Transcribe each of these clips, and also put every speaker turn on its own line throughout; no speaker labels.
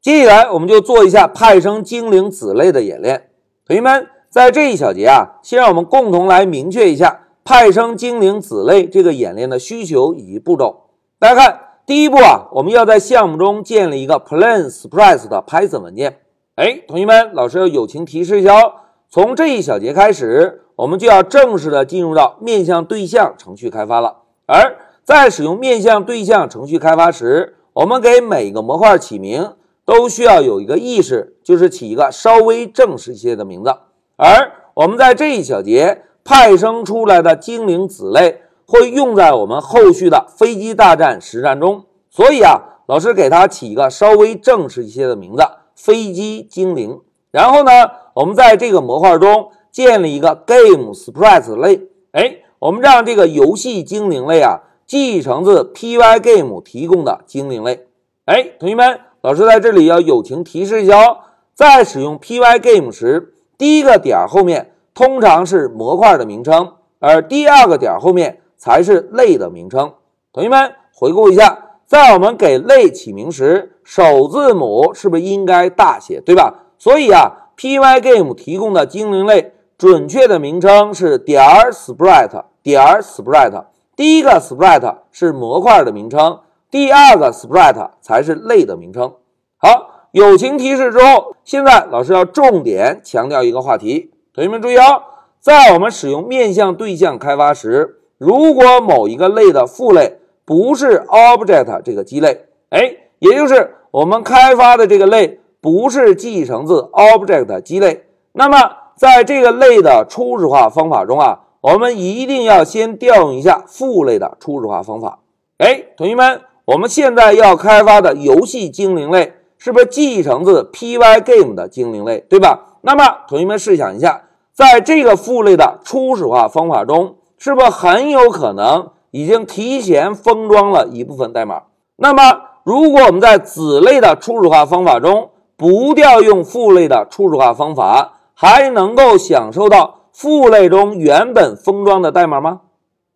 接下来我们就做一下派生精灵子类的演练。同学们，在这一小节啊，先让我们共同来明确一下派生精灵子类这个演练的需求以及步骤。大家看，第一步啊，我们要在项目中建立一个 Plan Express 的 Python 文件。哎，同学们，老师要友情提示一下哦，从这一小节开始，我们就要正式的进入到面向对象程序开发了。而在使用面向对象程序开发时，我们给每个模块起名。都需要有一个意识，就是起一个稍微正式一些的名字。而我们在这一小节派生出来的精灵子类会用在我们后续的飞机大战实战中，所以啊，老师给它起一个稍微正式一些的名字——飞机精灵。然后呢，我们在这个模块中建立一个 Game Sprite 类，哎，我们让这个游戏精灵类啊继承自 Pygame 提供的精灵类。哎，同学们。老师在这里要友情提示一下哦，在使用 Pygame 时，第一个点后面通常是模块的名称，而第二个点后面才是类的名称。同学们回顾一下，在我们给类起名时，首字母是不是应该大写，对吧？所以啊，Pygame 提供的精灵类准确的名称是点 Sprite 点 Sprite，第一个 Sprite 是模块的名称。第二个 sprite 才是类的名称。好，友情提示之后，现在老师要重点强调一个话题，同学们注意哦，在我们使用面向对象开发时，如果某一个类的父类不是 object 这个基类，哎，也就是我们开发的这个类不是继承自 object 基类，那么在这个类的初始化方法中啊，我们一定要先调用一下父类的初始化方法。哎，同学们。我们现在要开发的游戏精灵类是不是继承自 Pygame 的精灵类，对吧？那么同学们试想一下，在这个父类的初始化方法中，是不是很有可能已经提前封装了一部分代码？那么如果我们在子类的初始化方法中不调用父类的初始化方法，还能够享受到父类中原本封装的代码吗？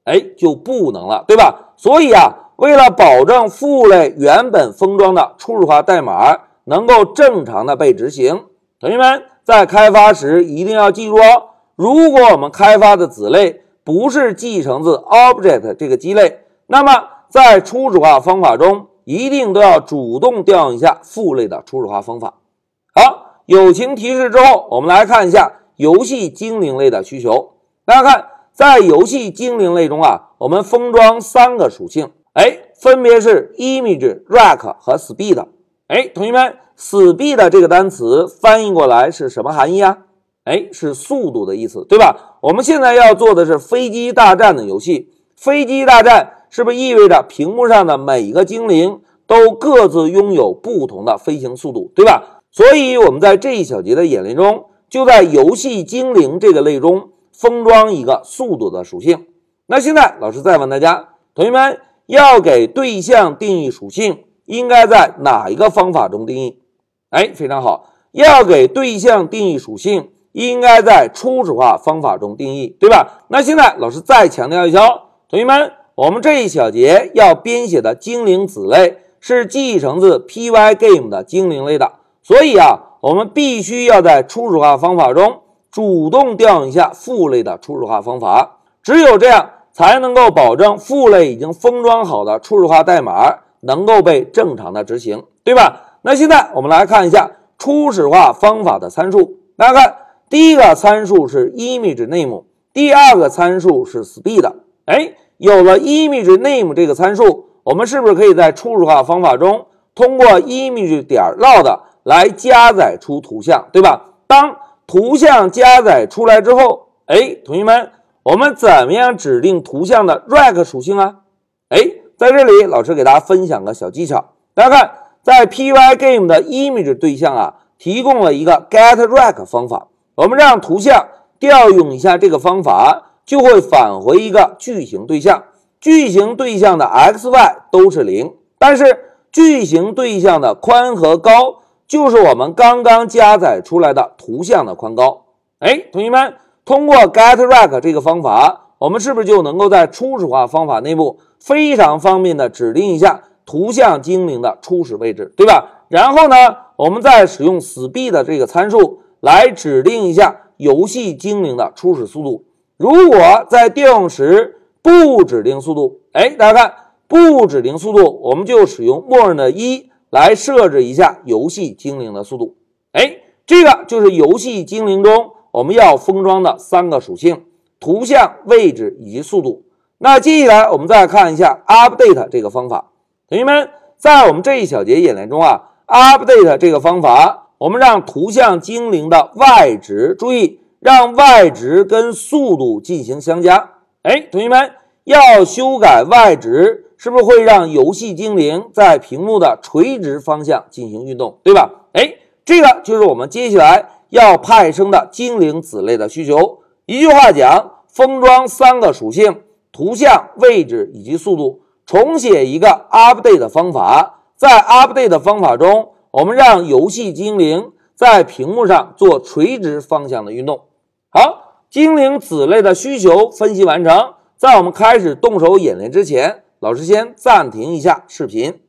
哎，就不能了，对吧？所以啊。为了保证父类原本封装的初始化代码能够正常的被执行，同学们在开发时一定要记住哦。如果我们开发的子类不是继承自 object 这个基类，那么在初始化方法中一定都要主动调用一下父类的初始化方法。好，友情提示之后，我们来看一下游戏精灵类的需求。大家看，在游戏精灵类中啊，我们封装三个属性。哎，分别是 image、rack 和 speed。哎，同学们，speed 这个单词翻译过来是什么含义啊？哎，是速度的意思，对吧？我们现在要做的是飞机大战的游戏，飞机大战是不是意味着屏幕上的每一个精灵都各自拥有不同的飞行速度，对吧？所以我们在这一小节的演练中，就在游戏精灵这个类中封装一个速度的属性。那现在老师再问大家，同学们。要给对象定义属性，应该在哪一个方法中定义？哎，非常好。要给对象定义属性，应该在初始化方法中定义，对吧？那现在老师再强调一下，同学们，我们这一小节要编写的精灵子类是继承自 Pygame 的精灵类的，所以啊，我们必须要在初始化方法中主动调用一下父类的初始化方法，只有这样。才能够保证父类已经封装好的初始化代码能够被正常的执行，对吧？那现在我们来看一下初始化方法的参数。大家看，第一个参数是 image name，第二个参数是 speed。哎，有了 image name 这个参数，我们是不是可以在初始化方法中通过 image 点 load 来加载出图像，对吧？当图像加载出来之后，哎，同学们。我们怎么样指定图像的 rack 属性啊？哎，在这里老师给大家分享个小技巧。大家看，在 Pygame 的 image 对象啊，提供了一个 getRack 方法。我们让图像调用一下这个方法，就会返回一个矩形对象。矩形对象的 x、y 都是零，但是矩形对象的宽和高就是我们刚刚加载出来的图像的宽高。哎，同学们。通过 getRack 这个方法，我们是不是就能够在初始化方法内部非常方便的指定一下图像精灵的初始位置，对吧？然后呢，我们再使用 speed 的这个参数来指定一下游戏精灵的初始速度。如果在调用时不指定速度，哎，大家看不指定速度，我们就使用默认的一来设置一下游戏精灵的速度。哎，这个就是游戏精灵中我们要封装的三个属性：图像、位置以及速度。那接下来我们再看一下 update 这个方法。同学们，在我们这一小节演练中啊，update 这个方法，我们让图像精灵的 y 值，注意让 y 值跟速度进行相加。哎，同学们要修改 y 值，是不是会让游戏精灵在屏幕的垂直方向进行运动，对吧？哎，这个就是我们接下来要派生的精灵子类的需求。一句话讲，封装三个属性。图像、位置以及速度，重写一个 update 的方法。在 update 的方法中，我们让游戏精灵在屏幕上做垂直方向的运动。好，精灵子类的需求分析完成。在我们开始动手演练之前，老师先暂停一下视频。